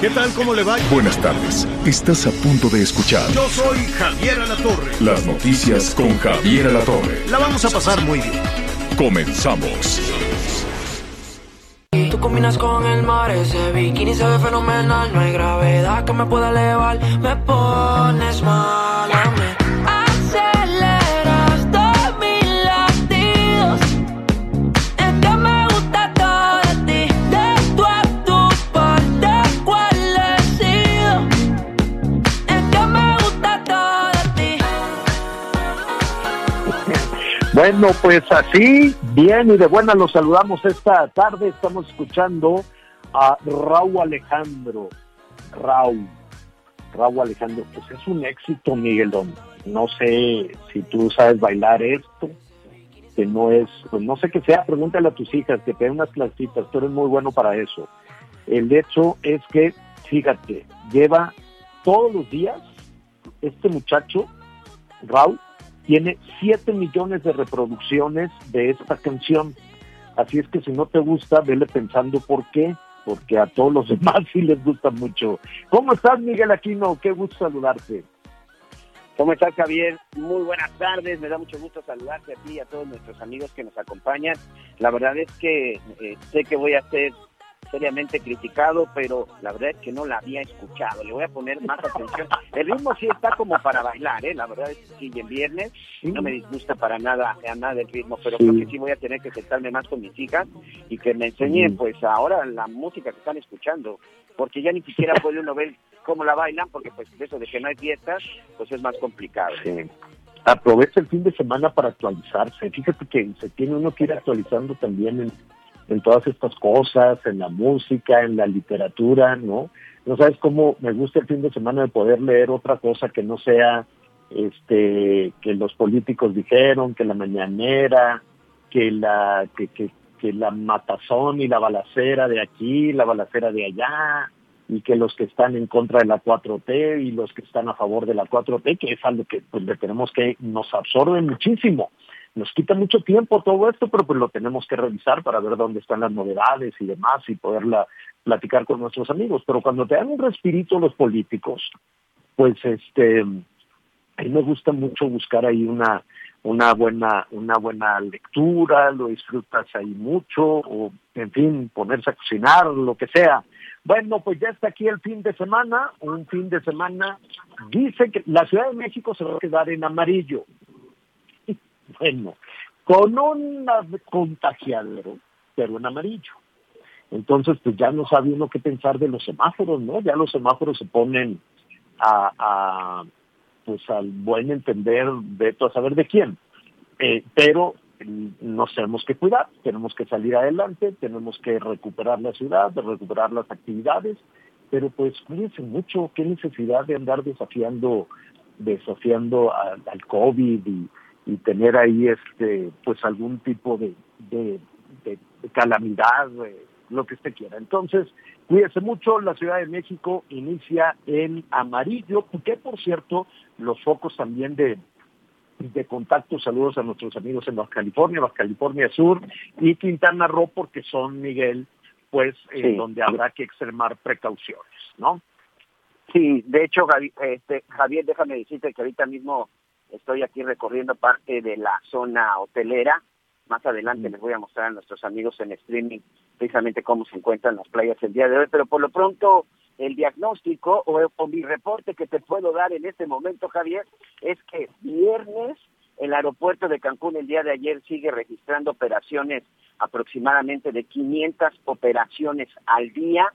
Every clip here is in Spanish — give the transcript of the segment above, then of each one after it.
¿Qué tal? ¿Cómo le va? Buenas tardes. Estás a punto de escuchar Yo soy Javier Alatorre. las noticias con Javier Alatorre. La vamos a pasar muy bien. Comenzamos. Tú combinas con el mar, ese bikini se ve fenomenal. No hay gravedad que me pueda elevar. Me pones mal, me aceleras Bueno, pues así, bien y de buena los saludamos esta tarde. Estamos escuchando a Raúl Alejandro. Raúl, Raúl Alejandro, pues es un éxito, Miguelón. No sé si tú sabes bailar esto, que no es, pues no sé qué sea, pregúntale a tus hijas, que te unas clasitas, tú eres muy bueno para eso. El hecho es que, fíjate, lleva todos los días este muchacho, Raúl, tiene 7 millones de reproducciones de esta canción. Así es que si no te gusta, vele pensando por qué, porque a todos los demás sí les gusta mucho. ¿Cómo estás, Miguel Aquino? Qué gusto saludarte. ¿Cómo estás, Javier? Muy buenas tardes. Me da mucho gusto saludarte a ti y a todos nuestros amigos que nos acompañan. La verdad es que eh, sé que voy a ser seriamente criticado, pero la verdad es que no la había escuchado. Le voy a poner más atención. El ritmo sí está como para bailar, ¿eh? La verdad es que sí, en viernes no me disgusta para nada, a nada el ritmo, pero creo que sí voy a tener que sentarme más con mis hijas y que me enseñen, pues, ahora la música que están escuchando, porque ya ni siquiera puede uno ver cómo la bailan, porque pues eso de que no hay fiestas, pues es más complicado. Sí. Aprovecha el fin de semana para actualizarse. Fíjate que se tiene uno que ir actualizando también en, en todas estas cosas, en la música, en la literatura, ¿no? No sabes cómo me gusta el fin de semana de poder leer otra cosa que no sea este que los políticos dijeron, que la mañanera, que la que, que, que la matazón y la balacera de aquí, la balacera de allá, y que los que están en contra de la 4T y los que están a favor de la 4T, que es algo que pues le tenemos que nos absorbe muchísimo. Nos quita mucho tiempo todo esto, pero pues lo tenemos que revisar para ver dónde están las novedades y demás y poderla platicar con nuestros amigos. Pero cuando te dan un respirito los políticos, pues este a mí me gusta mucho buscar ahí una una buena una buena lectura, lo disfrutas ahí mucho o en fin, ponerse a cocinar, lo que sea. Bueno, pues ya está aquí el fin de semana, un fin de semana dice que la Ciudad de México se va a quedar en amarillo. Bueno, con un contagiadero, pero en amarillo. Entonces, pues ya no sabe uno qué pensar de los semáforos, ¿no? Ya los semáforos se ponen a, pues al buen entender de a saber de quién. Eh, pero mm, nos tenemos que cuidar, tenemos que salir adelante, tenemos que recuperar la ciudad, recuperar las actividades, pero pues cuídense mucho, qué necesidad de andar desafiando, desafiando al, al COVID y, y tener ahí este pues algún tipo de, de, de, de calamidad, eh, lo que usted quiera. Entonces, cuídese mucho, la Ciudad de México inicia en amarillo, que por cierto, los focos también de, de contacto, saludos a nuestros amigos en Baja California, Baja California Sur y Quintana Roo, porque son, Miguel, pues, eh, donde habrá que extremar precauciones, ¿no? Sí, de hecho, Javi- este, Javier, déjame decirte que ahorita mismo estoy aquí recorriendo parte de la zona hotelera. Más adelante les voy a mostrar a nuestros amigos en streaming precisamente cómo se encuentran las playas el día de hoy, pero por lo pronto el diagnóstico o, o mi reporte que te puedo dar en este momento, Javier, es que viernes el aeropuerto de Cancún el día de ayer sigue registrando operaciones aproximadamente de 500 operaciones al día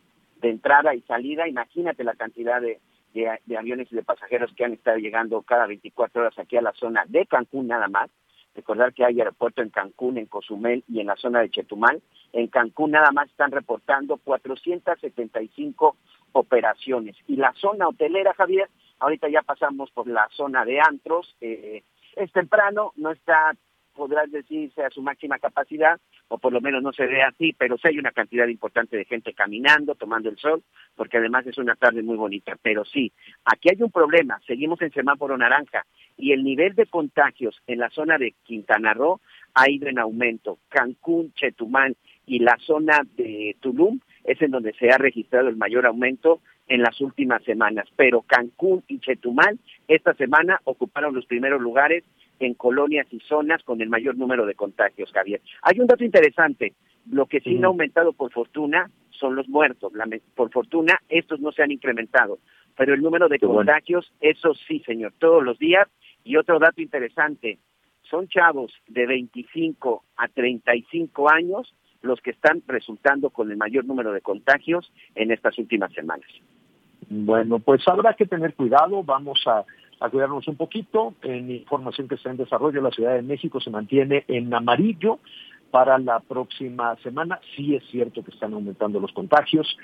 de entrada y salida. Imagínate la cantidad de, de, de aviones y de pasajeros que han estado llegando cada 24 horas aquí a la zona de Cancún nada más. Recordar que hay aeropuerto en Cancún, en Cozumel y en la zona de Chetumal. En Cancún nada más están reportando 475 operaciones. Y la zona hotelera, Javier, ahorita ya pasamos por la zona de antros. Eh, es temprano, no está podrás decirse a su máxima capacidad, o por lo menos no se ve así, pero sí hay una cantidad importante de gente caminando, tomando el sol, porque además es una tarde muy bonita. Pero sí, aquí hay un problema, seguimos en semáforo naranja, y el nivel de contagios en la zona de Quintana Roo ha ido en aumento. Cancún, Chetumal y la zona de Tulum es en donde se ha registrado el mayor aumento en las últimas semanas, pero Cancún y Chetumal esta semana ocuparon los primeros lugares en colonias y zonas con el mayor número de contagios, Javier. Hay un dato interesante, lo que sí, ha aumentado por fortuna son los muertos, por fortuna estos no se han incrementado, pero el número de contagios, eso sí, señor, todos los días. Y otro dato interesante, son chavos de 25 a 35 años los que están resultando con el mayor número de contagios en estas últimas semanas. Bueno, pues habrá que tener cuidado, vamos a a cuidarnos un poquito. En información que está en desarrollo, la Ciudad de México se mantiene en amarillo para la próxima semana. Sí es cierto que están aumentando los contagios.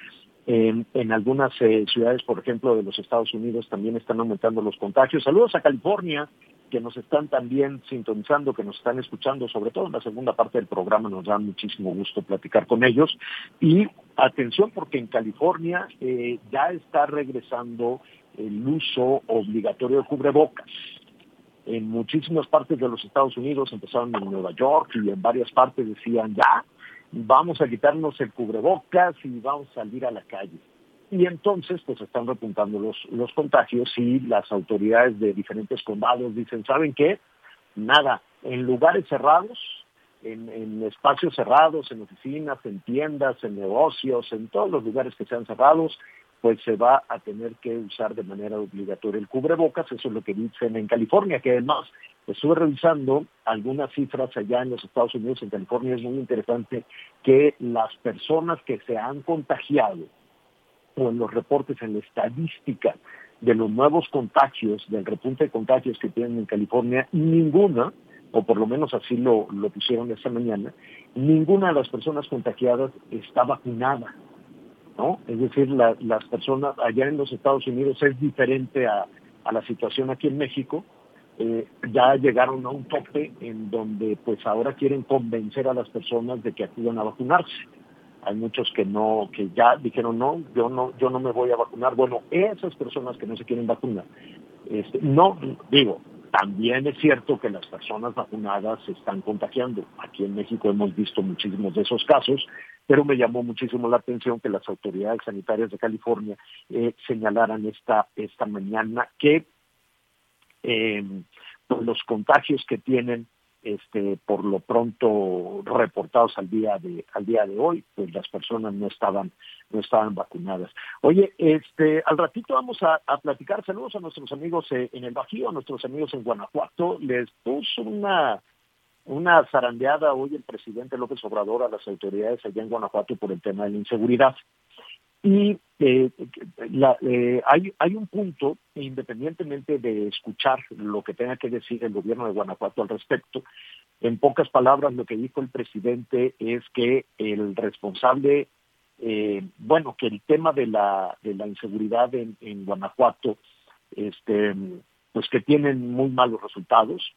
En, algunas eh, ciudades, por ejemplo, de los Estados Unidos también están aumentando los contagios. Saludos a California, que nos están también sintonizando, que nos están escuchando, sobre todo en la segunda parte del programa, nos da muchísimo gusto platicar con ellos. Y atención porque en California eh, ya está regresando el uso obligatorio de cubrebocas. En muchísimas partes de los Estados Unidos, empezaron en Nueva York y en varias partes decían ya, vamos a quitarnos el cubrebocas y vamos a salir a la calle. Y entonces, pues están repuntando los, los contagios y las autoridades de diferentes condados dicen, ¿saben qué? Nada, en lugares cerrados, en, en, espacios cerrados, en oficinas, en tiendas, en negocios, en todos los lugares que sean cerrados, pues se va a tener que usar de manera obligatoria el cubrebocas, eso es lo que dicen en California, que además estuve revisando algunas cifras allá en los Estados Unidos, en California es muy interesante que las personas que se han contagiado o en los reportes, en la estadística de los nuevos contagios, del repunte de contagios que tienen en California, ninguna, o por lo menos así lo, lo pusieron esta mañana, ninguna de las personas contagiadas está vacunada. ¿No? Es decir, las personas allá en los Estados Unidos es diferente a, la situación aquí en México. Eh, ya llegaron a un tope en donde pues ahora quieren convencer a las personas de que acudan a vacunarse. Hay muchos que no, que ya dijeron no, yo no, yo no me voy a vacunar. Bueno, esas personas que no se quieren vacunar, este, no, digo, también es cierto que las personas vacunadas se están contagiando. Aquí en México hemos visto muchísimos de esos casos, pero me llamó muchísimo la atención que las autoridades sanitarias de California eh, señalaran esta, esta mañana que eh, pues los contagios que tienen este, por lo pronto reportados al día de al día de hoy, pues las personas no estaban no estaban vacunadas. Oye, este, al ratito vamos a, platicar. Saludos a nuestros amigos eh, en el Bajío, a nuestros amigos en Guanajuato. Les puso una una zarandeada hoy el presidente López Obrador a las autoridades allá en Guanajuato por el tema de la inseguridad. Y eh, eh, hay, hay un punto, independientemente de escuchar lo que tenga que decir el gobierno de Guanajuato al respecto, en pocas palabras lo que dijo el presidente es que el responsable, eh, bueno, que el tema de la, de la inseguridad en, en Guanajuato, este, pues que tienen muy malos resultados,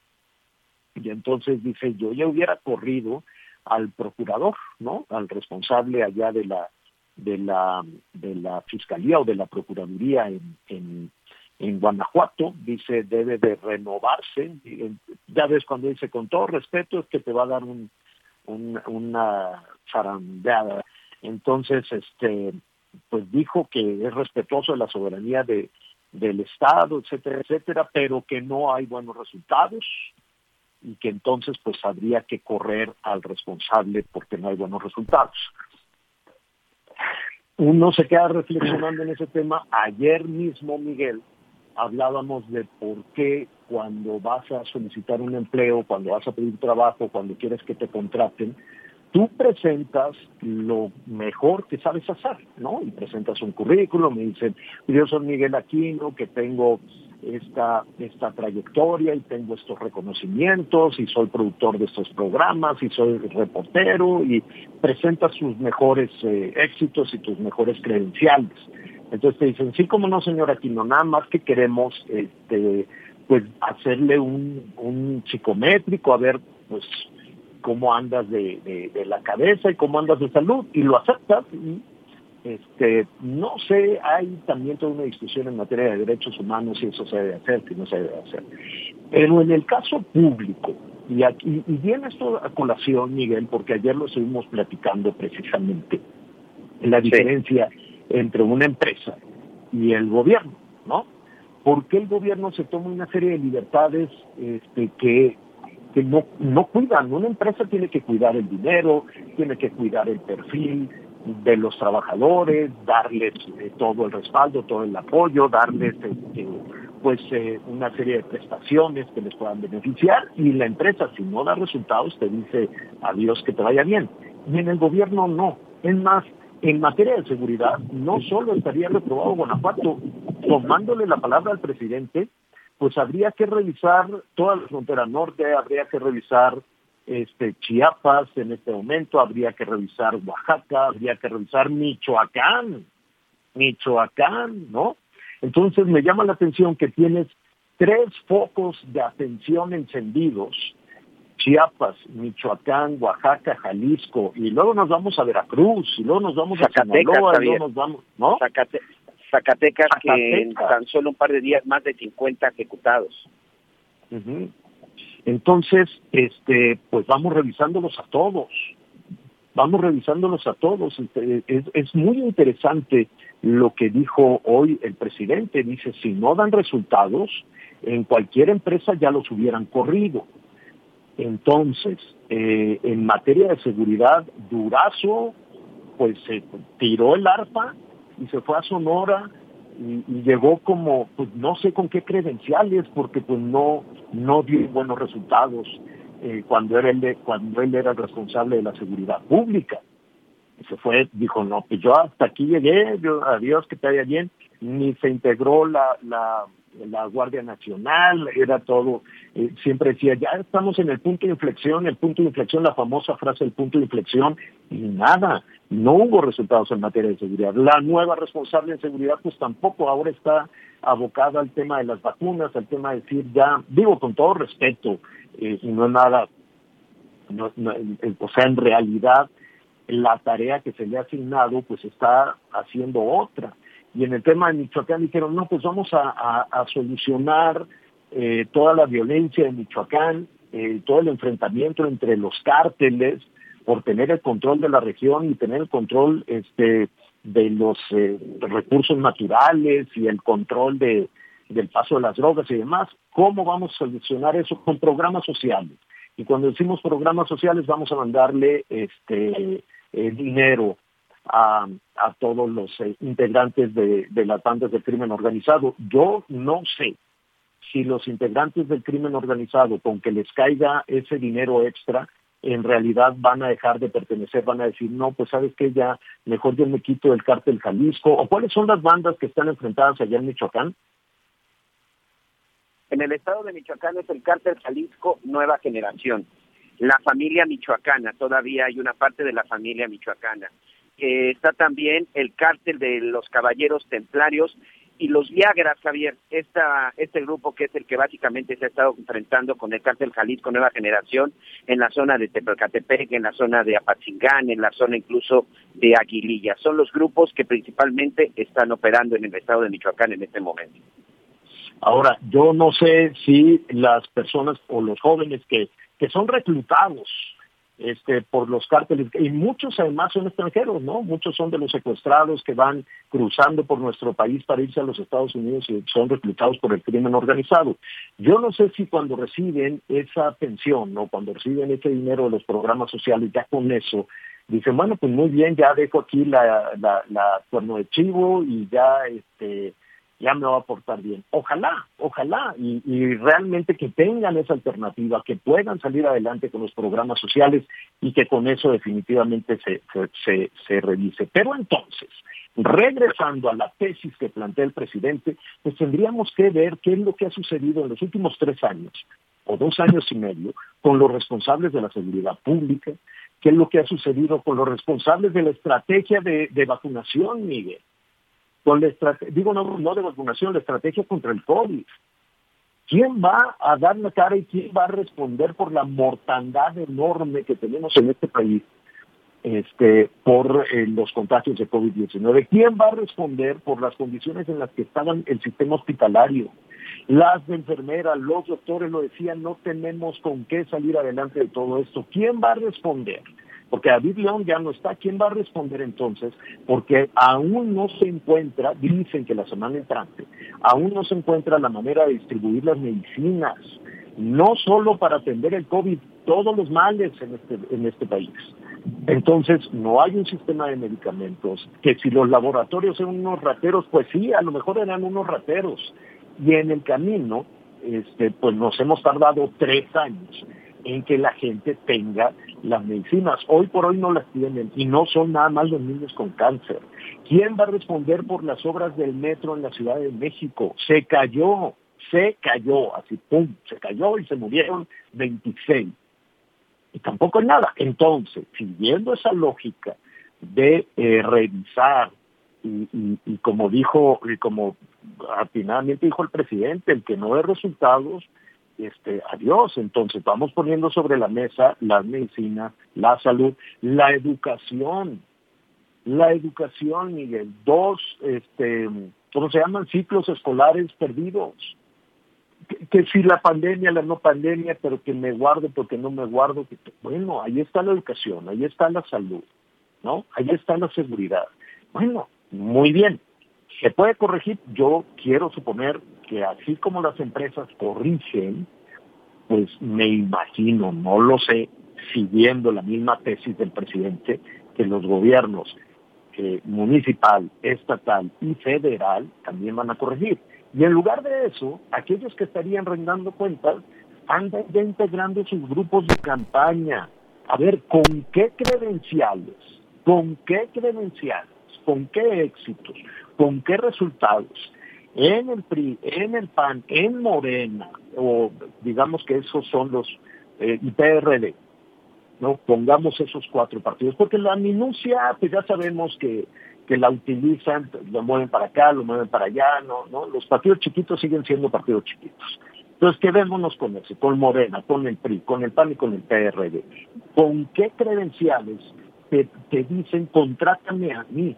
y entonces dice, yo ya hubiera corrido al procurador, ¿no? Al responsable allá de la de la de la fiscalía o de la procuraduría en, en, en Guanajuato, dice debe de renovarse. Ya ves cuando dice con todo respeto es que te va a dar un, una zarandeada. Entonces, este, pues dijo que es respetuoso de la soberanía de, del Estado, etcétera, etcétera, pero que no hay buenos resultados, y que entonces pues habría que correr al responsable porque no hay buenos resultados. Uno se queda reflexionando en ese tema. Ayer mismo, Miguel, hablábamos de por qué cuando vas a solicitar un empleo, cuando vas a pedir trabajo, cuando quieres que te contraten, tú presentas lo mejor que sabes hacer, ¿no? Y presentas un currículum, me dicen, yo soy Miguel Aquino, que tengo esta, esta trayectoria y tengo estos reconocimientos y soy productor de estos programas y soy reportero y presenta sus mejores eh, éxitos y tus mejores credenciales. Entonces te dicen, sí, como no, señor Aquino, nada más que queremos este, pues hacerle un, un psicométrico, a ver pues cómo andas de, de, de la cabeza y cómo andas de salud, y lo aceptas este, no sé, hay también toda una discusión en materia de derechos humanos si eso se debe hacer, si no se debe hacer. Pero en el caso público, y, aquí, y viene esto a colación, Miguel, porque ayer lo estuvimos platicando precisamente, la diferencia entre una empresa y el gobierno, ¿no? ¿Por qué el gobierno se toma una serie de libertades este, que, que no, no cuidan? Una empresa tiene que cuidar el dinero, tiene que cuidar el perfil, de los trabajadores, darles eh, todo el respaldo, todo el apoyo, darles este, pues eh, una serie de prestaciones que les puedan beneficiar y la empresa si no da resultados te dice adiós que te vaya bien. Y en el gobierno no. Es más, en materia de seguridad no solo estaría reprobado Guanajuato, tomándole la palabra al presidente, pues habría que revisar toda la frontera norte, habría que revisar este, Chiapas en este momento, habría que revisar Oaxaca, habría que revisar Michoacán, Michoacán, ¿no? Entonces me llama la atención que tienes tres focos de atención encendidos, Chiapas, Michoacán, Oaxaca, Jalisco, y luego nos vamos a Veracruz, y luego nos vamos Zacatecas, a Sinaloa, y luego nos vamos, ¿no? Zacate- Zacatecas, que en Zacatecas. tan solo un par de días más de 50 ejecutados. Entonces, este, pues vamos revisándolos a todos. Vamos revisándolos a todos. Este, Es, muy interesante lo que dijo hoy el presidente. Dice, si no dan resultados, en cualquier empresa ya los hubieran corrido. Entonces, eh, en materia de seguridad, Durazo, pues se tiró el arpa y se fue a Sonora y, y llegó como, pues no sé con qué credenciales, porque pues no, no dio buenos resultados eh, cuando, era él, de- cuando él era el responsable de la seguridad pública. Y se fue, dijo, no, pues yo hasta aquí llegué, yo, adiós, que te vaya bien, ni se integró la, la, la Guardia Nacional, era todo, eh, siempre decía, ya estamos en el punto de inflexión, el punto de inflexión, la famosa frase el punto de inflexión, y nada, no hubo resultados en materia de seguridad. La nueva responsable en seguridad, pues tampoco ahora está abocada al tema de las vacunas, al tema de decir ya, digo con todo respeto, eh, y no es nada, no, eh, o sea, en realidad la tarea que se le ha asignado pues está haciendo otra. Y en el tema de Michoacán dijeron, no, pues vamos a, a- a solucionar eh, toda la violencia en Michoacán, eh, todo el enfrentamiento entre los cárteles por tener el control de la región y tener el control este, de los eh, recursos naturales y el control de, del paso de las drogas y demás. ¿Cómo vamos a solucionar eso? Con programas sociales. Y cuando decimos programas sociales vamos a mandarle este dinero a, a todos los eh, integrantes de, de las bandas del crimen organizado. Yo no sé si los integrantes del crimen organizado, con que les caiga ese dinero extra, en realidad van a dejar de pertenecer, van a decir, no, pues sabes que ya mejor yo me quito del cártel Jalisco, o cuáles son las bandas que están enfrentadas allá en Michoacán. En el estado de Michoacán es el cártel Jalisco Nueva Generación. La familia michoacana, todavía hay una parte de la familia michoacana. Eh, está también el cártel de los caballeros templarios y los Viagras, Javier, esta, este grupo que es el que básicamente se ha estado enfrentando con el cártel Jalisco Nueva Generación en la zona de Tepecatepec, en la zona de Apatzingán, en la zona incluso de Aguililla. Son los grupos que principalmente están operando en el estado de Michoacán en este momento. Ahora, yo no sé si las personas o los jóvenes que, que son reclutados este, por los cárteles, y muchos además son extranjeros, ¿no? Muchos son de los secuestrados que van cruzando por nuestro país para irse a los Estados Unidos y son reclutados por el crimen organizado. Yo no sé si cuando reciben esa pensión, ¿no? Cuando reciben ese dinero de los programas sociales, ya con eso, dicen, bueno, pues muy bien, ya dejo aquí la, la, la cuerno de chivo y ya, este, ya me va a portar bien. Ojalá, ojalá, y, y, realmente que tengan esa alternativa, que puedan salir adelante con los programas sociales y que con eso definitivamente se, se, se, se revise. Pero entonces, regresando a la tesis que plantea el presidente, pues tendríamos que ver qué es lo que ha sucedido en los últimos tres años o dos años y medio con los responsables de la seguridad pública, qué es lo que ha sucedido con los responsables de la estrategia de, de vacunación, Miguel. Con la estrate- digo no, no de vacunación, la estrategia contra el COVID. ¿Quién va a dar la cara y quién va a responder por la mortandad enorme que tenemos en este país este, por eh, los contagios de COVID-19? ¿Quién va a responder por las condiciones en las que estaba el sistema hospitalario? Las enfermeras, los doctores lo decían, no tenemos con qué salir adelante de todo esto. ¿Quién va a responder? Porque David León ya no está. ¿Quién va a responder entonces? Porque aún no se encuentra, dicen que la semana entrante, aún no se encuentra la manera de distribuir las medicinas, no solo para atender el COVID, todos los males en este, en este país. Entonces, no hay un sistema de medicamentos, que si los laboratorios eran unos rateros, pues sí, a lo mejor eran unos rateros. Y en el camino, este, pues nos hemos tardado tres años en que la gente tenga las medicinas. Hoy por hoy no las tienen y no son nada más los niños con cáncer. ¿Quién va a responder por las obras del metro en la Ciudad de México? Se cayó, se cayó, así pum, se cayó y se murieron 26 y tampoco es nada. Entonces, siguiendo esa lógica de eh, revisar y, y, y, como dijo, y como atinadamente dijo el presidente, el que no dé resultados, este, adiós. Entonces vamos poniendo sobre la mesa la medicina, la salud, la educación, la educación, Miguel, dos, este, ¿cómo se llaman? Ciclos escolares perdidos que, si la pandemia, la no pandemia, pero que me guardo porque no me guardo, bueno, ahí está la educación, ahí está la salud, ¿no? Ahí está la seguridad. Bueno, muy bien. ¿Se puede corregir? Yo quiero suponer que así como las empresas corrigen, pues me imagino, no lo sé, siguiendo la misma tesis del presidente, que los gobiernos eh, municipal, estatal y federal también van a corregir. Y en lugar de eso, aquellos que estarían rendando cuentas andan ya integrando sus grupos de campaña. A ver, ¿con qué credenciales? ¿Con qué credenciales? ¿Con qué éxitos? ¿Con qué resultados? En el PRI, en el PAN, en Morena, o digamos que esos son los eh, y PRD, ¿no? Pongamos esos cuatro partidos, porque la minucia, pues ya sabemos que que la utilizan, lo mueven para acá, lo mueven para allá, no, no, los partidos chiquitos siguen siendo partidos chiquitos. Entonces quedémonos con ese, con Morena, con el PRI, con el PAN y con el PRD. ¿Con qué credenciales te, te dicen contrátame a mí?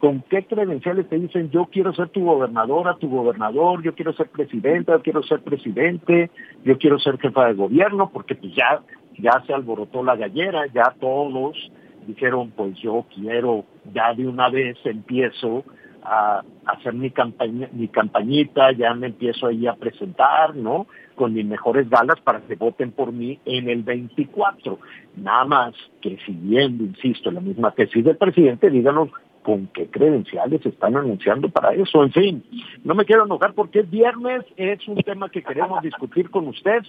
¿Con qué credenciales te dicen yo quiero ser tu gobernadora, tu gobernador, yo quiero ser presidenta, yo quiero ser presidente, yo quiero ser jefa de gobierno? Porque pues ya, ya se alborotó la gallera, ya todos dijeron, pues yo quiero, ya de una vez empiezo a, hacer mi campaña, mi campañita, ya me empiezo ahí a presentar, ¿no? Con mis mejores galas para que voten por mí en el 24. Nada más que siguiendo, insisto, la misma tesis del presidente, díganos con qué credenciales están anunciando para eso. En fin, no me quiero enojar porque es viernes, es un tema que queremos discutir con usted.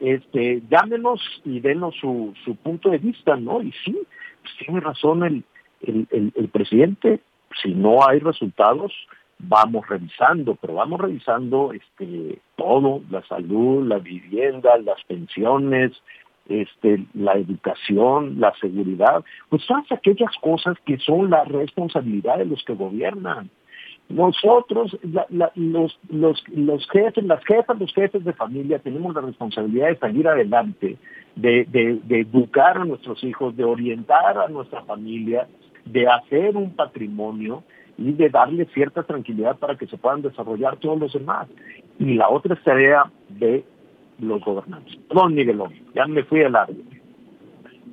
Este, llámenos y denos su, su punto de vista, ¿no? Y sí, tiene razón el, el, el, presidente, si no hay resultados, vamos revisando, pero vamos revisando este todo, la salud, la vivienda, las pensiones, este, la educación, la seguridad, pues todas aquellas cosas que son la responsabilidad de los que gobiernan. Nosotros, la, la, los, los, los jefes, las jefas, los jefes de familia tenemos la responsabilidad de salir adelante, de, de, de educar a nuestros hijos, de orientar a nuestra familia, de hacer un patrimonio y de darle cierta tranquilidad para que se puedan desarrollar todos los demás. Y la otra es tarea de los gobernantes. Perdón, Miguelón, ya me fui al largo.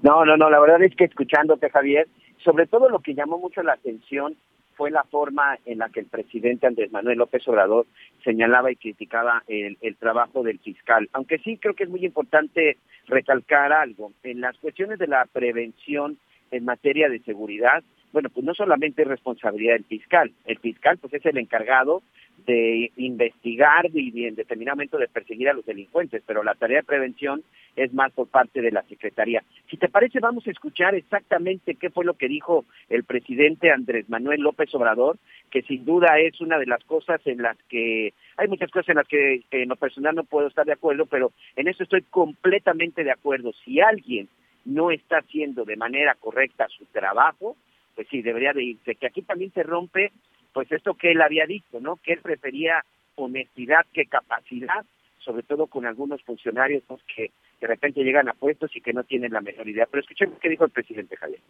No, no, no, la verdad es que escuchándote, Javier, sobre todo lo que llamó mucho la atención fue la forma en la que el presidente Andrés Manuel López Obrador señalaba y criticaba el, el, trabajo del fiscal. Aunque sí creo que es muy importante recalcar algo. En las cuestiones de la prevención en materia de seguridad, bueno, pues no solamente es responsabilidad del fiscal. El fiscal pues es el encargado de investigar y en determinado momento de perseguir a los delincuentes, pero la tarea de prevención es más por parte de la Secretaría. Si te parece, vamos a escuchar exactamente qué fue lo que dijo el presidente Andrés Manuel López Obrador, que sin duda es una de las cosas en las que hay muchas cosas en las que en lo personal no puedo estar de acuerdo, pero en eso estoy completamente de acuerdo. Si alguien no está haciendo de manera correcta su trabajo, pues sí, debería de irse. Que aquí también se rompe pues esto que él había dicho, ¿no? Que él prefería honestidad que capacidad, sobre todo con algunos funcionarios pues, que de repente llegan a puestos y que no tienen la mejor idea. Pero escuchemos qué dijo el presidente Javier.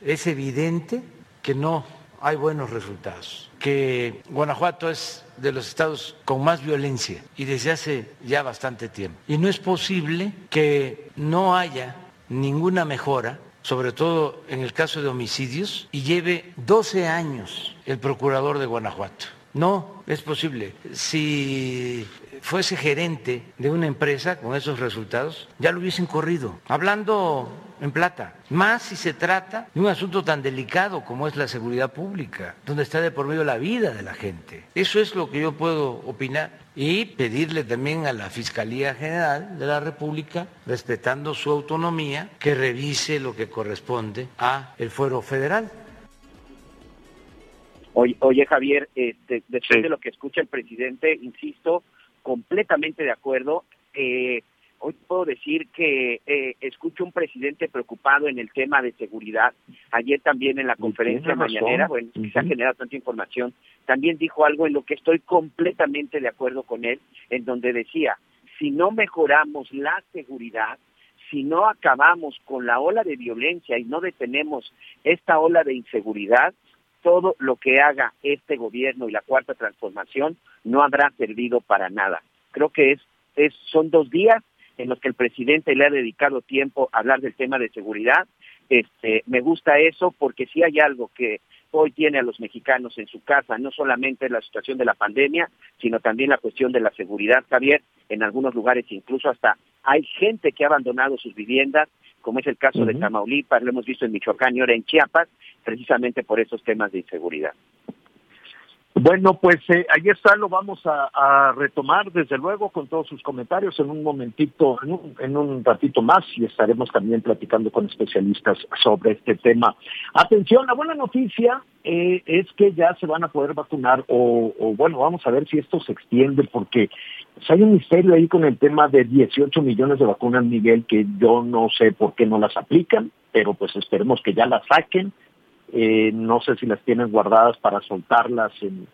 Es evidente que no hay buenos resultados, que Guanajuato es de los estados con más violencia y desde hace ya bastante tiempo. Y no es posible que no haya ninguna mejora sobre todo en el caso de homicidios, y lleve 12 años el procurador de Guanajuato. No, es posible. Si fuese gerente de una empresa con esos resultados, ya lo hubiesen corrido. Hablando en plata, más si se trata de un asunto tan delicado como es la seguridad pública, donde está de por medio la vida de la gente. Eso es lo que yo puedo opinar y pedirle también a la Fiscalía General de la República, respetando su autonomía, que revise lo que corresponde a el fuero federal. Oye, oye Javier, este, después de lo que escucha el presidente, insisto, completamente de acuerdo. Eh, hoy puedo decir que eh, escucho un presidente preocupado en el tema de seguridad. Ayer también en la conferencia mañanera, bueno, se ha generado tanta información, también dijo algo en lo que estoy completamente de acuerdo con él, en donde decía, si no mejoramos la seguridad, si no acabamos con la ola de violencia y no detenemos esta ola de inseguridad, todo lo que haga este gobierno y la cuarta transformación no habrá servido para nada. Creo que es, es son dos días en los que el presidente le ha dedicado tiempo a hablar del tema de seguridad. Este, me gusta eso porque si hay algo que hoy tiene a los mexicanos en su casa, no solamente la situación de la pandemia, sino también la cuestión de la seguridad, Javier, en algunos lugares incluso hasta hay gente que ha abandonado sus viviendas, como es el caso de Tamaulipas, lo hemos visto en Michoacán y ahora en Chiapas, precisamente por esos temas de inseguridad. Bueno, pues eh, ahí está, lo vamos a, retomar desde luego con todos sus comentarios en un momentito, en un, ratito más y estaremos también platicando con especialistas sobre este tema. Atención, la buena noticia eh, es que ya se van a poder vacunar o, bueno, vamos a ver si esto se extiende porque pues, hay un misterio ahí con el tema de 18 millones de vacunas, Miguel, que yo no sé por qué no las aplican, pero pues esperemos que ya las saquen eh, no sé si las tienen guardadas para soltarlas en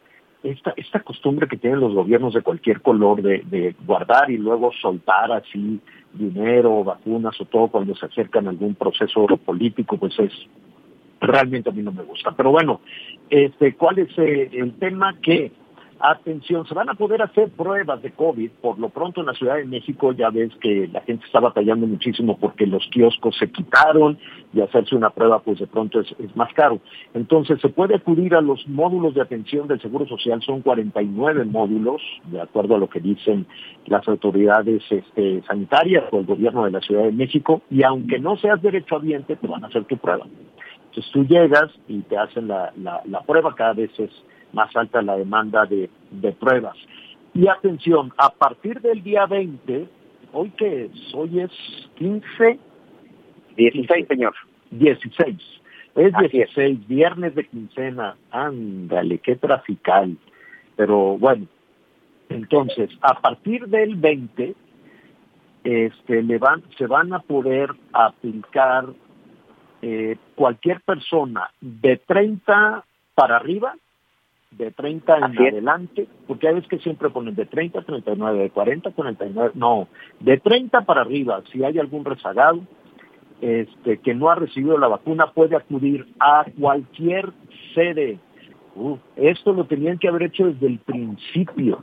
esta, esta costumbre que tienen los gobiernos de cualquier color de, guardar y luego soltar así dinero, vacunas o todo cuando se acercan a algún proceso político, pues es realmente a mí no me gusta. Pero bueno, este, ¿cuál es eh, el tema que Atención, se van a poder hacer pruebas de COVID. Por lo pronto en la Ciudad de México ya ves que la gente está batallando muchísimo porque los kioscos se quitaron y hacerse una prueba pues de pronto es, más caro. Entonces se puede acudir a los módulos de atención del Seguro Social, son 49 módulos, de acuerdo a lo que dicen las autoridades este, sanitarias o el gobierno de la Ciudad de México, y aunque no seas derechohabiente, te van a hacer tu prueba. Entonces tú llegas y te hacen la, la prueba, cada vez es más alta la demanda de, pruebas. Y atención, a partir del día 20, hoy que es, hoy es 15. 16, señor. 16. Es 16, viernes de quincena. Ándale, qué trafical. Pero bueno, entonces, a partir del 20, este, le van, se van a poder aplicar eh, cualquier persona de 30 para arriba de 30 en adelante, porque hay veces que siempre ponen de 30 a 39, de 40 a 49, no, de 30 para arriba, si hay algún rezagado este, que no ha recibido la vacuna, puede acudir a cualquier sede. esto lo tenían que haber hecho desde el principio.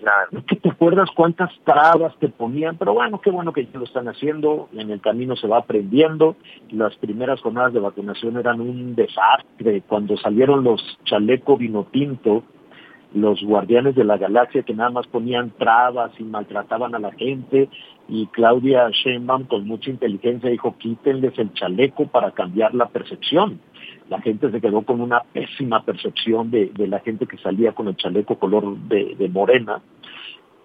Claro. que te acuerdas cuántas trabas te ponían, pero bueno, qué bueno que ya lo están haciendo, en el camino se va aprendiendo. Las primeras jornadas de vacunación eran un desastre, cuando salieron los chaleco vino tinto, los guardianes de la galaxia que nada más ponían trabas y maltrataban a la gente, y Claudia Sheinbaum con mucha inteligencia dijo, quítenles el chaleco para cambiar la percepción. La gente se quedó con una pésima percepción de, de la gente que salía con el chaleco color de, de morena,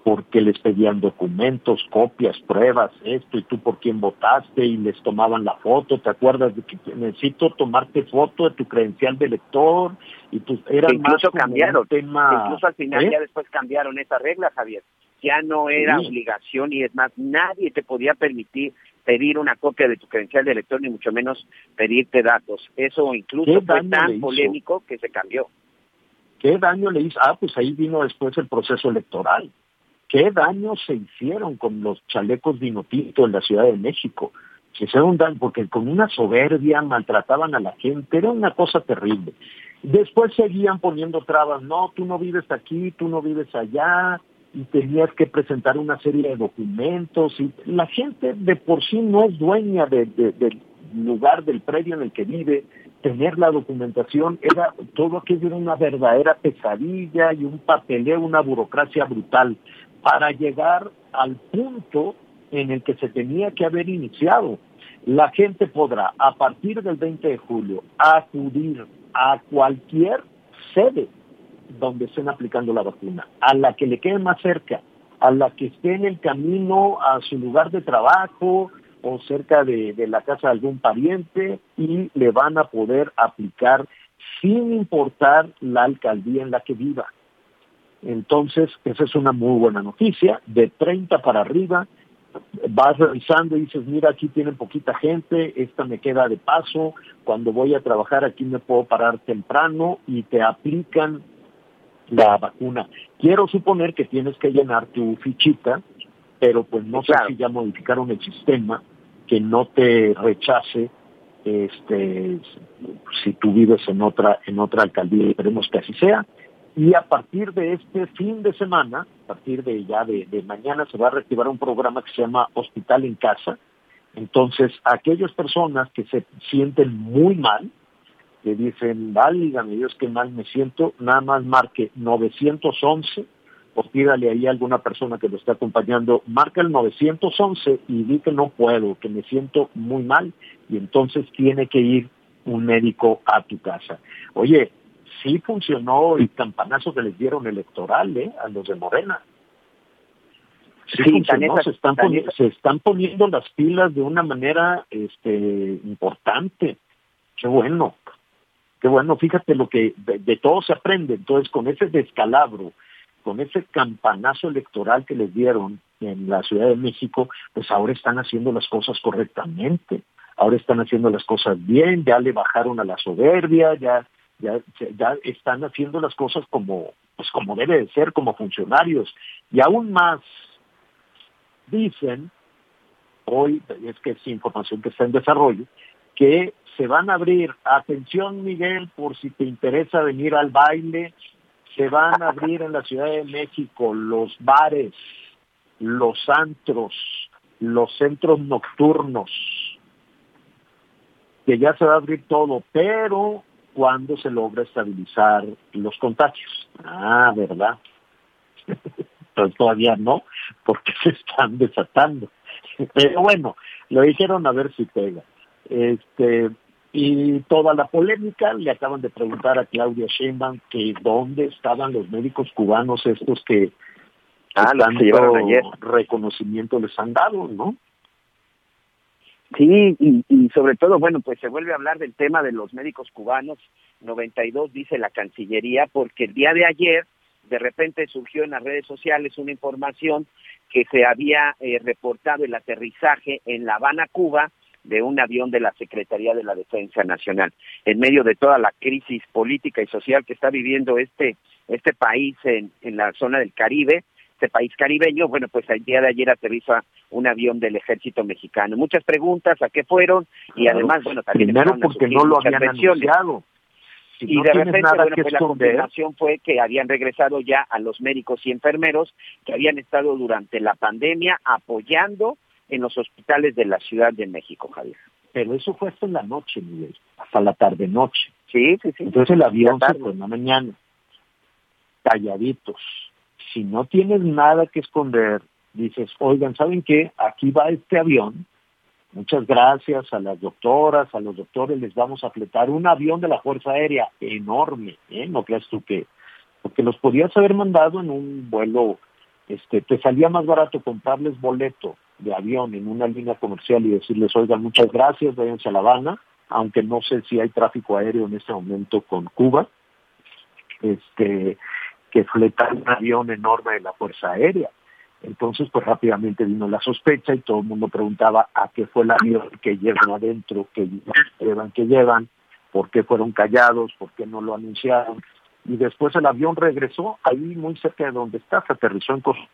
porque les pedían documentos, copias, pruebas, esto, y tú por quién votaste, y les tomaban la foto, ¿te acuerdas de que necesito tomarte foto de tu credencial de elector? Y pues era Que incluso más cambiaron, tema... incluso al final ¿eh? ya después cambiaron esa regla, Javier. Ya no era Sí. obligación y es más, nadie te podía permitir pedir una copia de tu credencial de elector, ni mucho menos pedirte datos. Eso incluso ¿Qué fue tan polémico que se cambió. ¿Qué daño le hizo? Ah, pues ahí vino después el proceso electoral. ¿Qué daño se hicieron con los chalecos Dinotito en la Ciudad de México? Se hicieron daño porque con una soberbia maltrataban a la gente, era una cosa terrible. Después seguían poniendo trabas, no, tú no vives aquí, tú no vives allá, y tenías que presentar una serie de documentos, y la gente de por sí no es dueña de- de- del lugar, del predio en el que vive, tener la documentación era todo aquello era una verdadera pesadilla y un papeleo, una burocracia brutal para llegar al punto en el que se tenía que haber iniciado. La gente podrá a partir del 20 de julio acudir a cualquier sede donde estén aplicando la vacuna, a la que le quede más cerca, a la que esté en el camino a su lugar de trabajo o cerca de, la casa de algún pariente y le van a poder aplicar sin importar la alcaldía en la que viva. Entonces, esa es una muy buena noticia. De 30 para arriba, vas revisando y dices, mira, aquí tienen poquita gente, esta me queda de paso, cuando voy a trabajar aquí me puedo parar temprano y te aplican la vacuna. Quiero suponer que tienes que llenar tu fichita, pero pues no Claro. sé si ya modificaron el sistema que no te rechace este si tú vives en otra en otra alcaldía esperemos que así sea y a partir de este fin de semana a partir de ya de, de mañana se va a reactivar un programa que se llama Hospital en Casa entonces aquellas personas que se sienten muy mal que dicen, válgame Dios, qué mal me siento, nada más marque 911 o pídale ahí a alguna persona que lo esté acompañando, marca el 911 y di que no puedo, que me siento muy mal y entonces tiene que ir un médico a tu casa. Oye, sí funcionó el campanazo que les dieron electoral ¿eh? a los de Morena. Sí, funcionó, se, están tan poni- esa- se están poniendo las pilas de una manera este, importante. Qué bueno, qué bueno. Fíjate lo que de, de todo se aprende. Entonces, con ese descalabro, con ese campanazo electoral que les dieron en la Ciudad de México, pues ahora están haciendo las cosas correctamente. Ahora están haciendo las cosas bien, ya le bajaron a la soberbia, ya ya, ya están haciendo las cosas como pues como debe de ser como funcionarios y aún más dicen hoy es que es información que está en desarrollo que se van a abrir atención Miguel por si te interesa venir al baile se van a abrir en la Ciudad de México los bares los antros los centros nocturnos que ya se va a abrir todo, pero cuando se logra estabilizar los contagios. Ah, ¿verdad? Pero todavía no, porque se están desatando. Pero bueno, lo dijeron a ver si pega. Este, y toda la polémica, le acaban de preguntar a Claudia Sheinbaum que dónde estaban los médicos cubanos estos que, que Ah, que tanto llevaron ayer. reconocimiento les han dado, ¿no? Sí, y, y sobre todo, bueno, pues se vuelve a hablar del tema de los médicos cubanos. 92 dice la Cancillería, porque el día de ayer de repente surgió en las redes sociales una información que se había eh, reportado el aterrizaje en La Habana, Cuba, de un avión de la Secretaría de la Defensa Nacional. En medio de toda la crisis política y social que está viviendo este, este país en, en la zona del Caribe, este país caribeño, bueno, pues el día de ayer aterriza un avión del ejército mexicano. Muchas preguntas, ¿a qué fueron? Y además, bueno, también Primero porque no lo habían anunciado. Si y no de repente, bueno, que pues la confirmación fue que habían regresado ya a los médicos y enfermeros que habían estado durante la pandemia apoyando en los hospitales de la Ciudad de México, Javier. pero eso fue hasta la noche, Miguel, hasta la tarde-noche. Sí, sí, sí. Entonces el avión se fue en la mañana, calladitos. Si no tienes nada que esconder, dices, oigan, ¿saben qué? Aquí va este avión, muchas gracias a las doctoras, a los doctores, les vamos a fletar un avión de la Fuerza Aérea enorme, ¿eh? No creas tú que, porque los podías haber mandado en un vuelo, este, te salía más barato comprarles boleto de avión en una línea comercial y decirles, oigan, muchas gracias, váyanse a La Habana, aunque no sé si hay tráfico aéreo en este momento con Cuba, este, que fletar un avión enorme de la Fuerza Aérea. Entonces, pues rápidamente vino la sospecha y todo el mundo preguntaba a qué fue el avión que llevan adentro, que llevan, que llevan, por qué fueron callados, por qué no lo anunciaron. Y después el avión regresó ahí muy cerca de donde está, se aterrizó en Cozumel.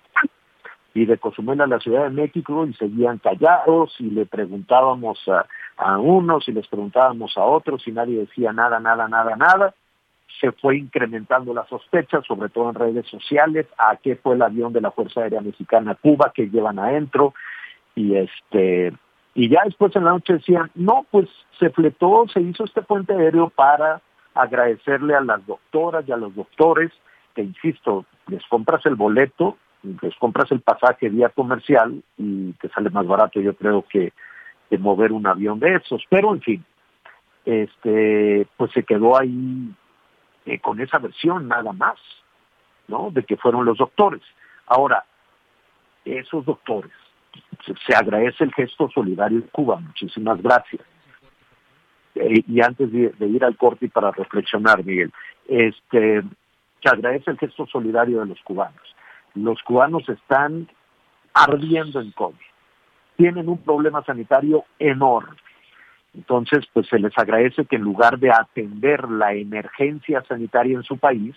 Y de Cozumel a la Ciudad de México y seguían callados y le preguntábamos a, a unos y les preguntábamos a otros y nadie decía nada, nada, nada, nada. Se fue incrementando la sospecha, sobre todo en redes sociales, a qué fue el avión de la Fuerza Aérea Mexicana Cuba que llevan adentro, y este y ya después en la noche decían, no, pues se fletó, se hizo este puente aéreo para agradecerle a las doctoras y a los doctores, que insisto, les compras el boleto, les compras el pasaje vía comercial y te sale más barato, yo creo que, que mover un avión de esos, pero en fin, este, pues se quedó ahí eh, con esa versión nada más, ¿no? De que fueron los doctores. Ahora, esos doctores, se, agradece el gesto solidario en Cuba, muchísimas gracias. Eh, y antes de, ir al corte para reflexionar, Miguel, este, se agradece el gesto solidario de los cubanos. Los cubanos están ardiendo en COVID. Tienen un problema sanitario enorme entonces, pues se les agradece que en lugar de atender la emergencia sanitaria en su país,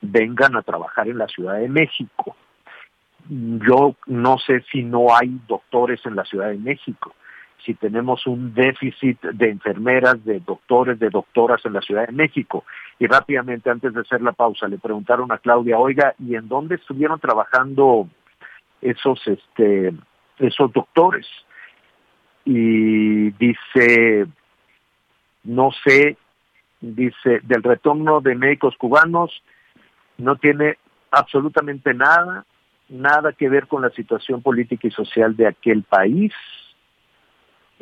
vengan a trabajar en la Ciudad de México. Yo no sé si no hay doctores en la Ciudad de México, si tenemos un déficit de enfermeras, de doctores, de doctoras en la Ciudad de México. Y rápidamente, antes de hacer la pausa, le preguntaron a Claudia, oiga, ¿y en dónde estuvieron trabajando esos, este, esos doctores? y dice, no sé, dice, del retorno de médicos cubanos, no tiene absolutamente nada, nada que ver con la situación política y social de aquel país.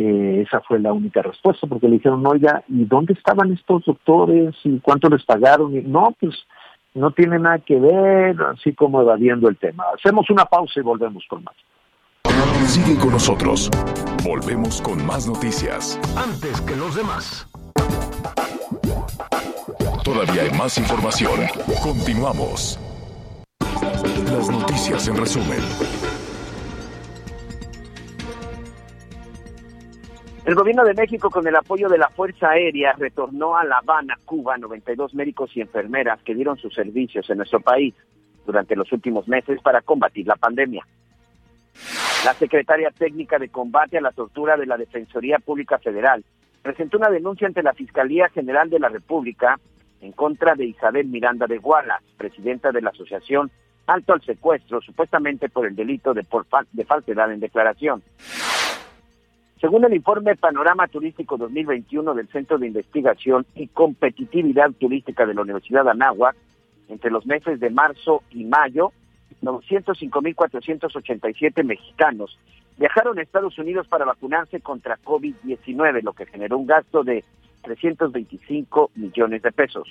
Eh, esa fue la única respuesta, porque le dijeron, oiga, ¿y dónde estaban estos doctores? ¿Y cuánto les pagaron? Y, no, pues no tiene nada que ver, así como evadiendo el tema. Hacemos una pausa y volvemos con más. Sigue con nosotros. Volvemos con más noticias. Antes que los demás. Todavía hay más información. Continuamos. Las noticias en resumen. El gobierno de México, con el apoyo de la Fuerza Aérea, retornó a La Habana, Cuba, 92 médicos y enfermeras que dieron sus servicios en nuestro país durante los últimos meses para combatir la pandemia. La secretaria técnica de combate a la tortura de la Defensoría Pública Federal presentó una denuncia ante la Fiscalía General de la República en contra de Isabel Miranda de Gualas, presidenta de la Asociación Alto al Secuestro, supuestamente por el delito de, de falsedad en declaración. Según el informe Panorama Turístico 2021 del Centro de Investigación y Competitividad Turística de la Universidad de Anáhuac, entre los meses de marzo y mayo, 905.487 mexicanos viajaron a Estados Unidos para vacunarse contra COVID-19, lo que generó un gasto de 325 millones de pesos.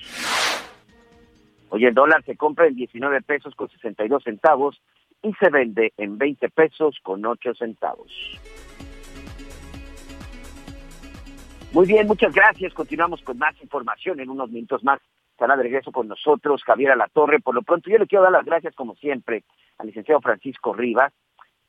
Hoy el dólar se compra en 19 pesos con 62 centavos y se vende en 20 pesos con 8 centavos. Muy bien, muchas gracias. Continuamos con más información en unos minutos más estará de regreso con nosotros Javier Alatorre. Por lo pronto, yo le quiero dar las gracias, como siempre, al licenciado Francisco Rivas,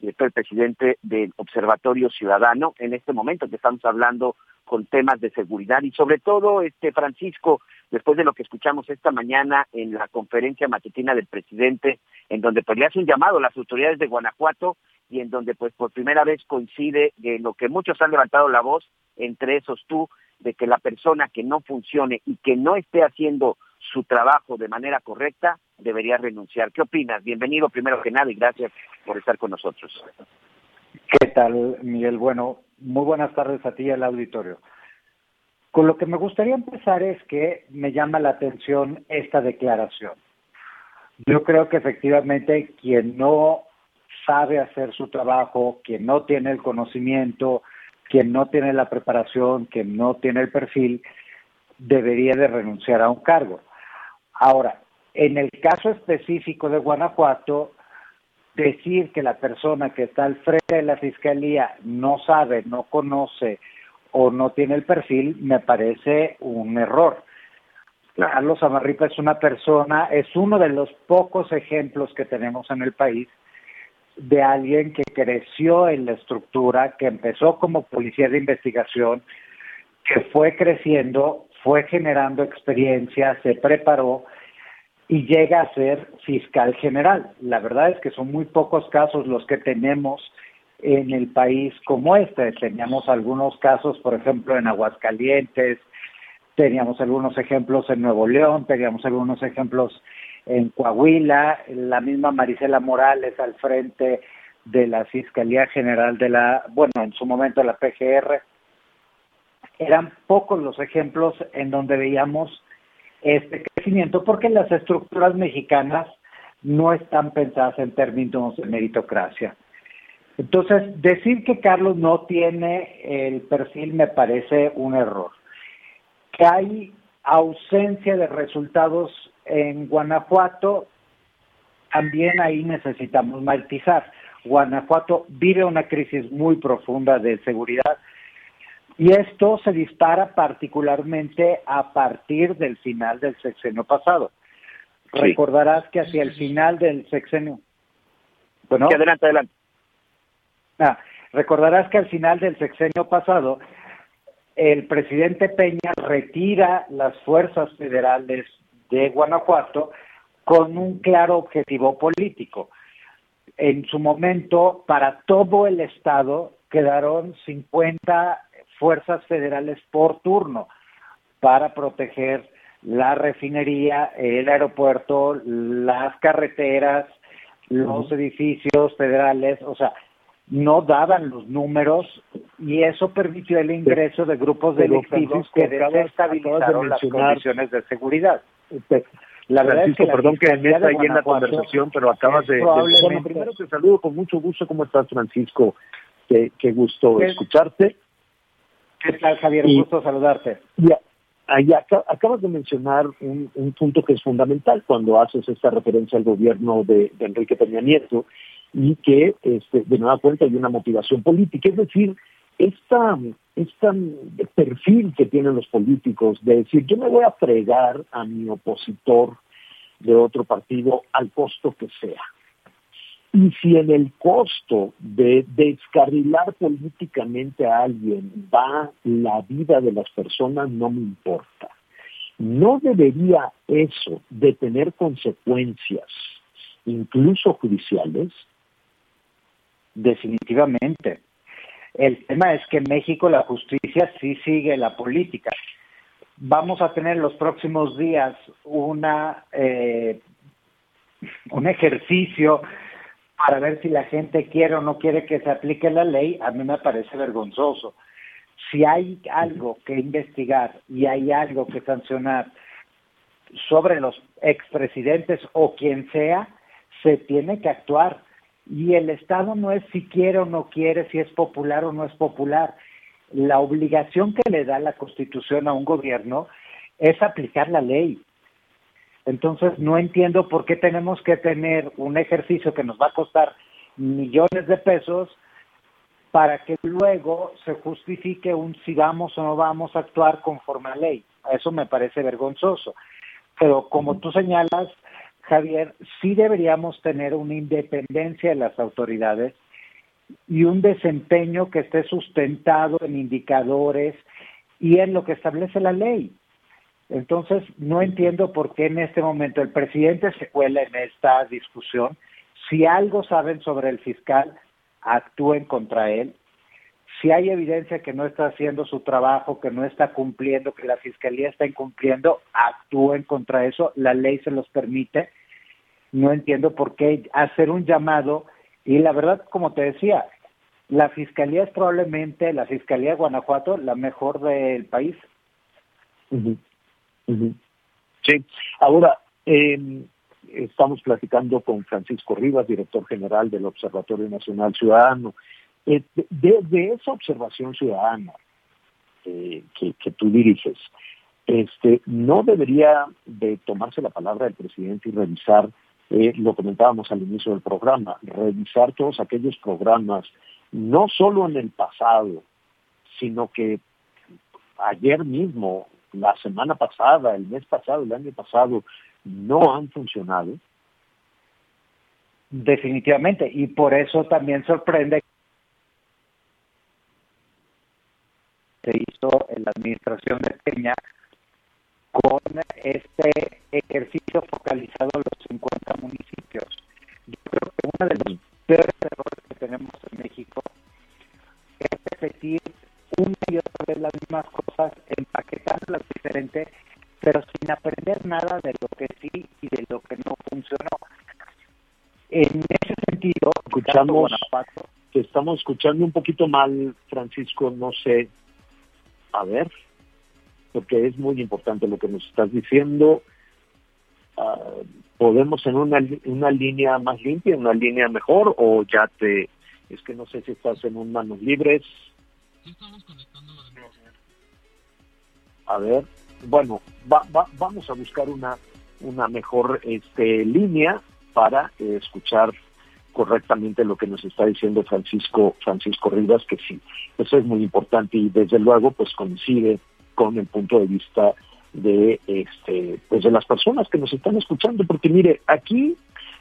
director presidente del Observatorio Ciudadano, en este momento que estamos hablando con temas de seguridad y sobre todo, este Francisco, después de lo que escuchamos esta mañana en la conferencia matutina del presidente, en donde pues le hace un llamado a las autoridades de Guanajuato y en donde pues por primera vez coincide de lo que muchos han levantado la voz, entre esos tú, de que la persona que no funcione y que no esté haciendo su trabajo de manera correcta debería renunciar. ¿Qué opinas? Bienvenido primero que nada y gracias por estar con nosotros. ¿Qué tal, Miguel? Bueno, muy buenas tardes a ti y al auditorio. Con lo que me gustaría empezar es que me llama la atención esta declaración. Yo creo que efectivamente quien no sabe hacer su trabajo, quien no tiene el conocimiento, quien no tiene la preparación, quien no tiene el perfil, debería de renunciar a un cargo. Ahora, en el caso específico de Guanajuato, decir que la persona que está al frente de la fiscalía no sabe, no conoce o no tiene el perfil, me parece un error. Carlos Amarripa es una persona, es uno de los pocos ejemplos que tenemos en el país de alguien que creció en la estructura, que empezó como policía de investigación, que fue creciendo, fue generando experiencia, se preparó y llega a ser fiscal general. La verdad es que son muy pocos casos los que tenemos en el país como este. Teníamos algunos casos, por ejemplo, en Aguascalientes, teníamos algunos ejemplos en Nuevo León, teníamos algunos ejemplos en Coahuila, la misma Marisela Morales al frente de la Fiscalía General de la, bueno, en su momento la PGR. Eran pocos los ejemplos en donde veíamos este crecimiento porque las estructuras mexicanas no están pensadas en términos de meritocracia. Entonces, decir que Carlos no tiene el perfil me parece un error. Que hay ausencia de resultados en Guanajuato, también ahí necesitamos matizar. Guanajuato vive una crisis muy profunda de seguridad y esto se dispara particularmente a partir del final del sexenio pasado. Recordarás que hacia el final del sexenio. Bueno, adelante, adelante. Ah, recordarás que al final del sexenio pasado el presidente Peña retira las fuerzas federales de Guanajuato con un claro objetivo político. En su momento, para todo el estado quedaron 50 fuerzas federales por turno para proteger la refinería, el aeropuerto, las carreteras, los edificios federales, o sea, no daban los números y eso permitió el ingreso de grupos delictivos que desestabilizaron las condiciones de seguridad. La verdad es que perdón que en esta llena conversación, pero acabas de, Bueno, primero te saludo con mucho gusto. ¿Cómo estás, Francisco? Qué, qué gusto escucharte. ¿Qué tal, Javier? Un gusto saludarte. Ya, acabas de mencionar un, un, punto que es fundamental cuando haces esta referencia al gobierno de, de Enrique Peña Nieto y que este, de nueva cuenta hay una motivación política, es decir, esta, perfil que tienen los políticos de decir yo me voy a fregar a mi opositor de otro partido al costo que sea. Y si en el costo de descarrilar políticamente a alguien va la vida de las personas, no me importa. ¿No debería eso de tener consecuencias, incluso judiciales? Definitivamente. El tema es que en México la justicia sí sigue la política. Vamos a tener los próximos días una eh, un ejercicio para ver si la gente quiere o no quiere que se aplique la ley. A mí me parece vergonzoso. Si hay algo que investigar y hay algo que sancionar sobre los expresidentes o quien sea, se tiene que actuar y el Estado no es si quiere o no quiere, si es popular o no es popular. La obligación que le da la Constitución a un gobierno es aplicar la ley. Entonces, no entiendo por qué tenemos que tener un ejercicio que nos va a costar millones de pesos para que luego se justifique un si vamos o no vamos a actuar conforme a ley. Eso me parece vergonzoso. Pero como tú señalas, Javier, sí deberíamos tener una independencia de las autoridades y un desempeño que esté sustentado en indicadores y en lo que establece la ley. Entonces, no entiendo por qué en este momento el presidente se cuela en esta discusión. Si algo saben sobre el fiscal, actúen contra él. Si hay evidencia que no está haciendo su trabajo, que no está cumpliendo, que la fiscalía está incumpliendo, actúen contra eso. La ley se los permite no entiendo por qué hacer un llamado. Y la verdad, como te decía, la fiscalía es probablemente, la fiscalía de Guanajuato, la mejor del país. Sí, ahora eh, estamos platicando con Francisco Rivas, director general del Observatorio Nacional Ciudadano, Eh, desde esa observación ciudadana eh, que, que tú diriges, este, no debería de tomarse la palabra del presidente y revisar, eh, lo comentábamos al inicio del programa, revisar todos aquellos programas, no solo en el pasado, sino que ayer mismo, la semana pasada, el mes pasado, el año pasado, no han funcionado. Definitivamente, y por eso también sorprende se hizo en la administración de Peña con este ejercicio focalizado en los 50 municipios. Yo creo que uno de los peores errores que tenemos en México es repetir una y otra vez las mismas cosas, empaquetándolas diferentes, pero sin aprender nada de lo que sí y de lo que no funcionó. En ese sentido, escuchamos, te estamos escuchando un poquito mal, Francisco, no sé. A ver porque es muy importante lo que nos estás diciendo. Ah, ¿Podemos en una, una línea más limpia, una línea mejor o ya te... Es que no sé si estás en un manos libres. Estamos conectando A ver, bueno, vamos a buscar una, una mejor este, línea para eh, escuchar correctamente lo que nos está diciendo Francisco Francisco Rivas, que sí, eso es muy importante y desde luego pues coincide con el punto de vista de este pues de las personas que nos están escuchando porque mire aquí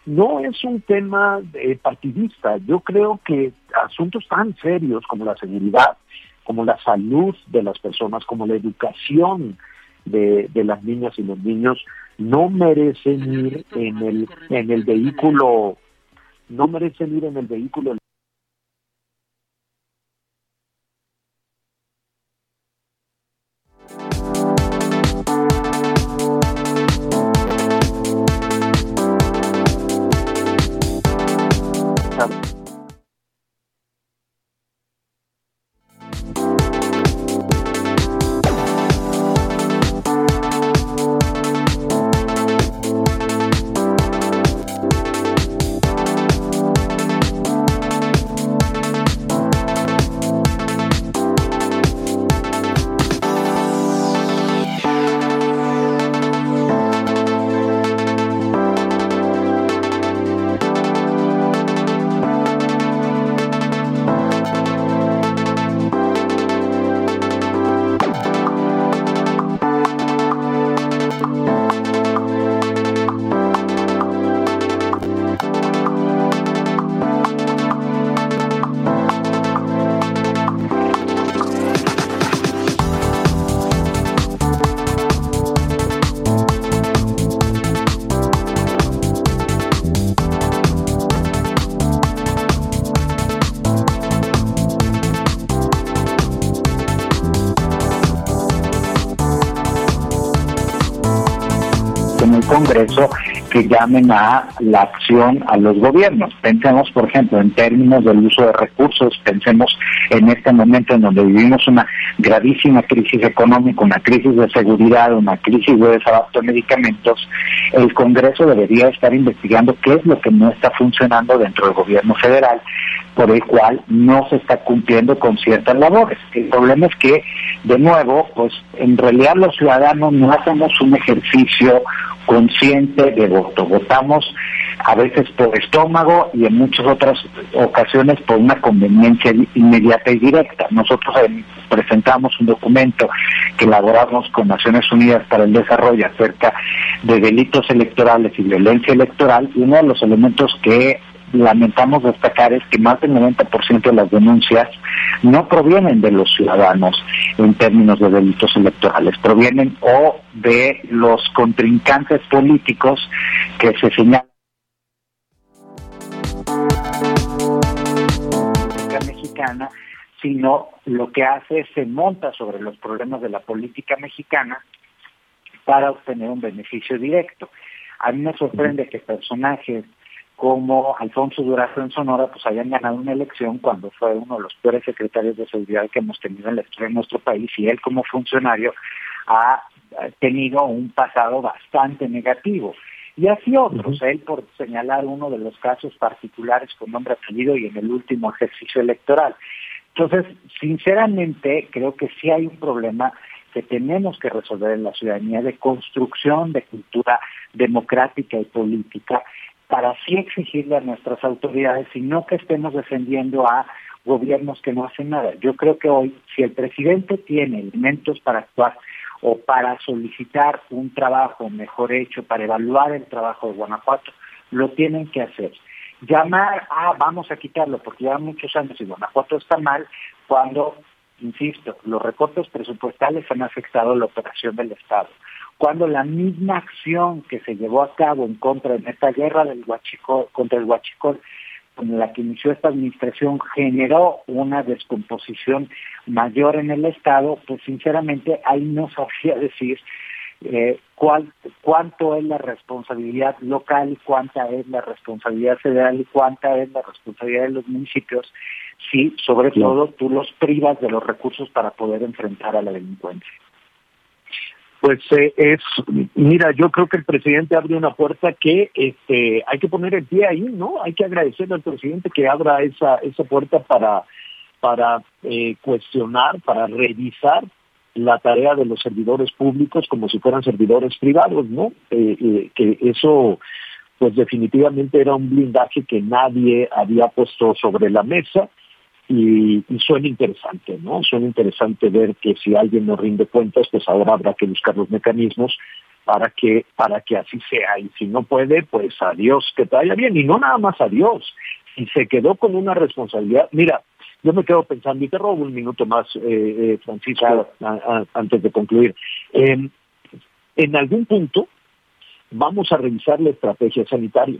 no es un tema partidista. Yo creo que asuntos tan serios como la seguridad como la salud de las personas como la educación de, de las niñas y los niños no merecen ir en el en el vehículo no merecen ir en el vehículo Congreso que llamen a la a los gobiernos. Pensemos, por ejemplo, en términos del uso de recursos, pensemos en este momento en donde vivimos una gravísima crisis económica, una crisis de seguridad, una crisis de desabasto de medicamentos, el Congreso debería estar investigando qué es lo que no está funcionando dentro del gobierno federal, por el cual no se está cumpliendo con ciertas labores. El problema es que, de nuevo, pues en realidad los ciudadanos no hacemos un ejercicio consciente de voto. Votamos a veces por estómago y en muchas otras ocasiones por una conveniencia inmediata y directa. Nosotros eh, presentamos un documento que elaboramos con Naciones Unidas para el Desarrollo acerca de delitos electorales y violencia electoral y uno de los elementos que lamentamos destacar es que más del 90% de las denuncias no provienen de los ciudadanos en términos de delitos electorales, provienen o de los contrincantes políticos que se señalan mexicana, sino lo que hace es se monta sobre los problemas de la política mexicana para obtener un beneficio directo. A mí me sorprende que personajes como Alfonso Durazo en Sonora pues hayan ganado una elección cuando fue uno de los peores secretarios de seguridad que hemos tenido en la historia de nuestro país y él como funcionario ha tenido un pasado bastante negativo. Y así otros, él por señalar uno de los casos particulares con nombre apellido y en el último ejercicio electoral. Entonces, sinceramente, creo que sí hay un problema que tenemos que resolver en la ciudadanía de construcción de cultura democrática y política para así exigirle a nuestras autoridades y no que estemos defendiendo a gobiernos que no hacen nada. Yo creo que hoy, si el presidente tiene elementos para actuar o para solicitar un trabajo mejor hecho, para evaluar el trabajo de Guanajuato, lo tienen que hacer. Llamar a vamos a quitarlo porque ya muchos años y Guanajuato está mal cuando, insisto, los recortes presupuestales han afectado la operación del Estado. Cuando la misma acción que se llevó a cabo en contra de esta guerra del Huachicol, contra el Huachicol con la que inició esta administración generó una descomposición mayor en el Estado, pues sinceramente ahí no sabría decir eh, cuál, cuánto es la responsabilidad local y cuánta es la responsabilidad federal y cuánta es la responsabilidad de los municipios, si sobre todo tú los privas de los recursos para poder enfrentar a la delincuencia. Pues eh, es, mira, yo creo que el presidente abre una puerta que este, hay que poner el pie ahí, ¿no? Hay que agradecerle al presidente que abra esa, esa puerta para, para eh, cuestionar, para revisar la tarea de los servidores públicos como si fueran servidores privados, ¿no? Eh, que eso, pues definitivamente era un blindaje que nadie había puesto sobre la mesa y, suena interesante, ¿no? Suena interesante ver que si alguien no rinde cuentas, pues ahora habrá que buscar los mecanismos para que para que así sea y si no puede, pues adiós, que te vaya bien y no nada más adiós. Si se quedó con una responsabilidad, mira, yo me quedo pensando y te robo un minuto más, eh, eh Francisco, antes de concluir. en algún punto vamos a revisar la estrategia sanitaria.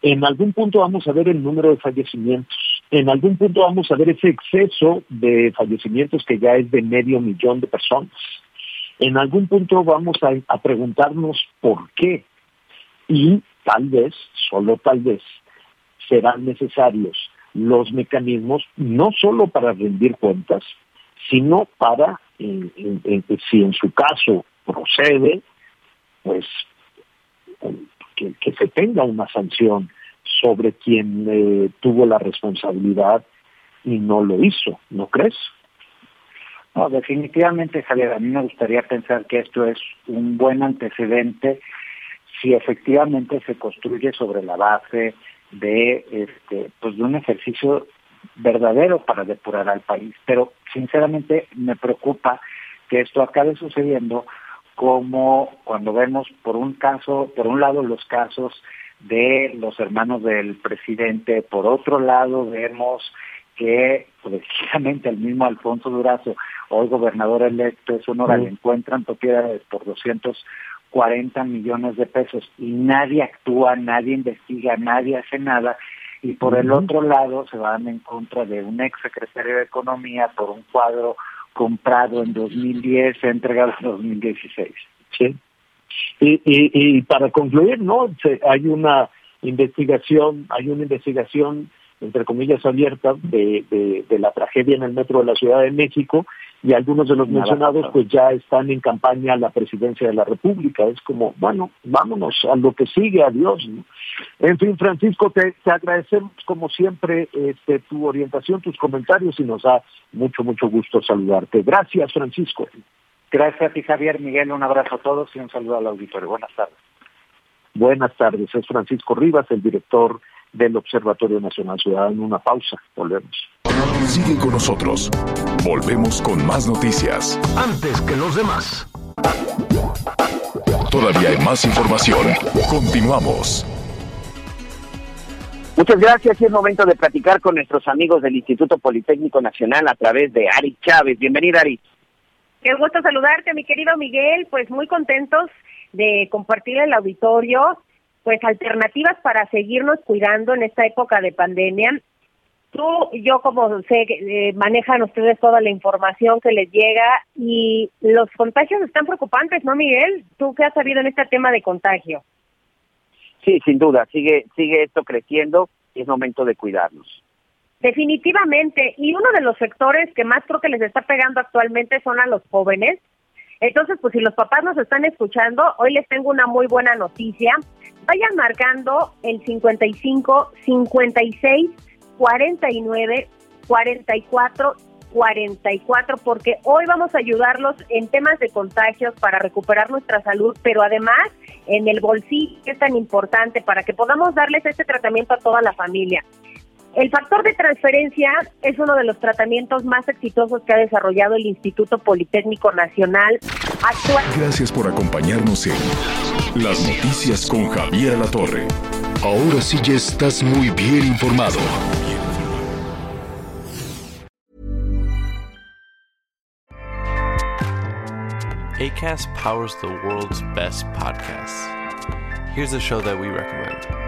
En algún punto vamos a ver el número de fallecimientos en algún punto vamos a ver ese exceso de fallecimientos que ya es de medio millón de personas. En algún punto vamos a, preguntarnos por qué. Y tal vez, solo tal vez, serán necesarios los mecanismos no solo para rendir cuentas, sino para, si en su caso procede, pues que se tenga una sanción sobre quien eh, tuvo la responsabilidad y no lo hizo, ¿no crees? No, definitivamente, Javier, a mí me gustaría pensar que esto es un buen antecedente si efectivamente se construye sobre la base de este pues de un ejercicio verdadero para depurar al país, pero sinceramente me preocupa que esto acabe sucediendo como cuando vemos por un caso, por un lado los casos de los hermanos del presidente. Por otro lado, vemos que precisamente el mismo Alfonso Durazo, hoy gobernador electo de Sonora, le encuentran propiedades por 240 millones de pesos y nadie actúa, nadie investiga, nadie hace nada. Y por el otro lado se van en contra de un ex secretario de Economía por un cuadro comprado en 2010, entregado en 2016. Sí. Y, y, para concluir, ¿no? hay una investigación, hay una investigación, entre comillas, abierta de, de, la tragedia en el metro de la Ciudad de México y algunos de los mencionados pues ya están en campaña a la presidencia de la República. Es como, bueno, vámonos a lo que sigue, adiós. En fin, Francisco, te, te agradecemos como siempre este, tu orientación, tus comentarios y nos da mucho, mucho gusto saludarte. Gracias, Francisco. Gracias a ti, Javier. Miguel, un abrazo a todos y un saludo al auditorio. Buenas tardes. Buenas tardes. Es Francisco Rivas, el director del Observatorio Nacional Ciudadano. Una pausa. Volvemos. Sigue con nosotros. Volvemos con más noticias. Antes que los demás. Todavía hay más información. Continuamos. Muchas gracias. Es momento de platicar con nuestros amigos del Instituto Politécnico Nacional a través de Ari Chávez. Bienvenida, Ari. Qué gusto saludarte, mi querido Miguel. Pues muy contentos de compartir el auditorio, pues alternativas para seguirnos cuidando en esta época de pandemia. Tú, yo como sé, eh, manejan ustedes toda la información que les llega y los contagios están preocupantes, ¿no, Miguel? ¿Tú qué has sabido en este tema de contagio? Sí, sin duda, sigue, sigue esto creciendo y es momento de cuidarnos. Definitivamente, y uno de los sectores que más creo que les está pegando actualmente son a los jóvenes. Entonces, pues si los papás nos están escuchando, hoy les tengo una muy buena noticia. Vayan marcando el 55 56 49 44 44 porque hoy vamos a ayudarlos en temas de contagios para recuperar nuestra salud, pero además en el bolsillo que es tan importante para que podamos darles este tratamiento a toda la familia. El factor de transferencia es uno de los tratamientos más exitosos que ha desarrollado el Instituto Politécnico Nacional. Actual Gracias por acompañarnos en Las Noticias con Javier La Torre. Ahora sí ya estás muy bien informado. ACAST powers the world's best podcasts. Here's a show that we recommend.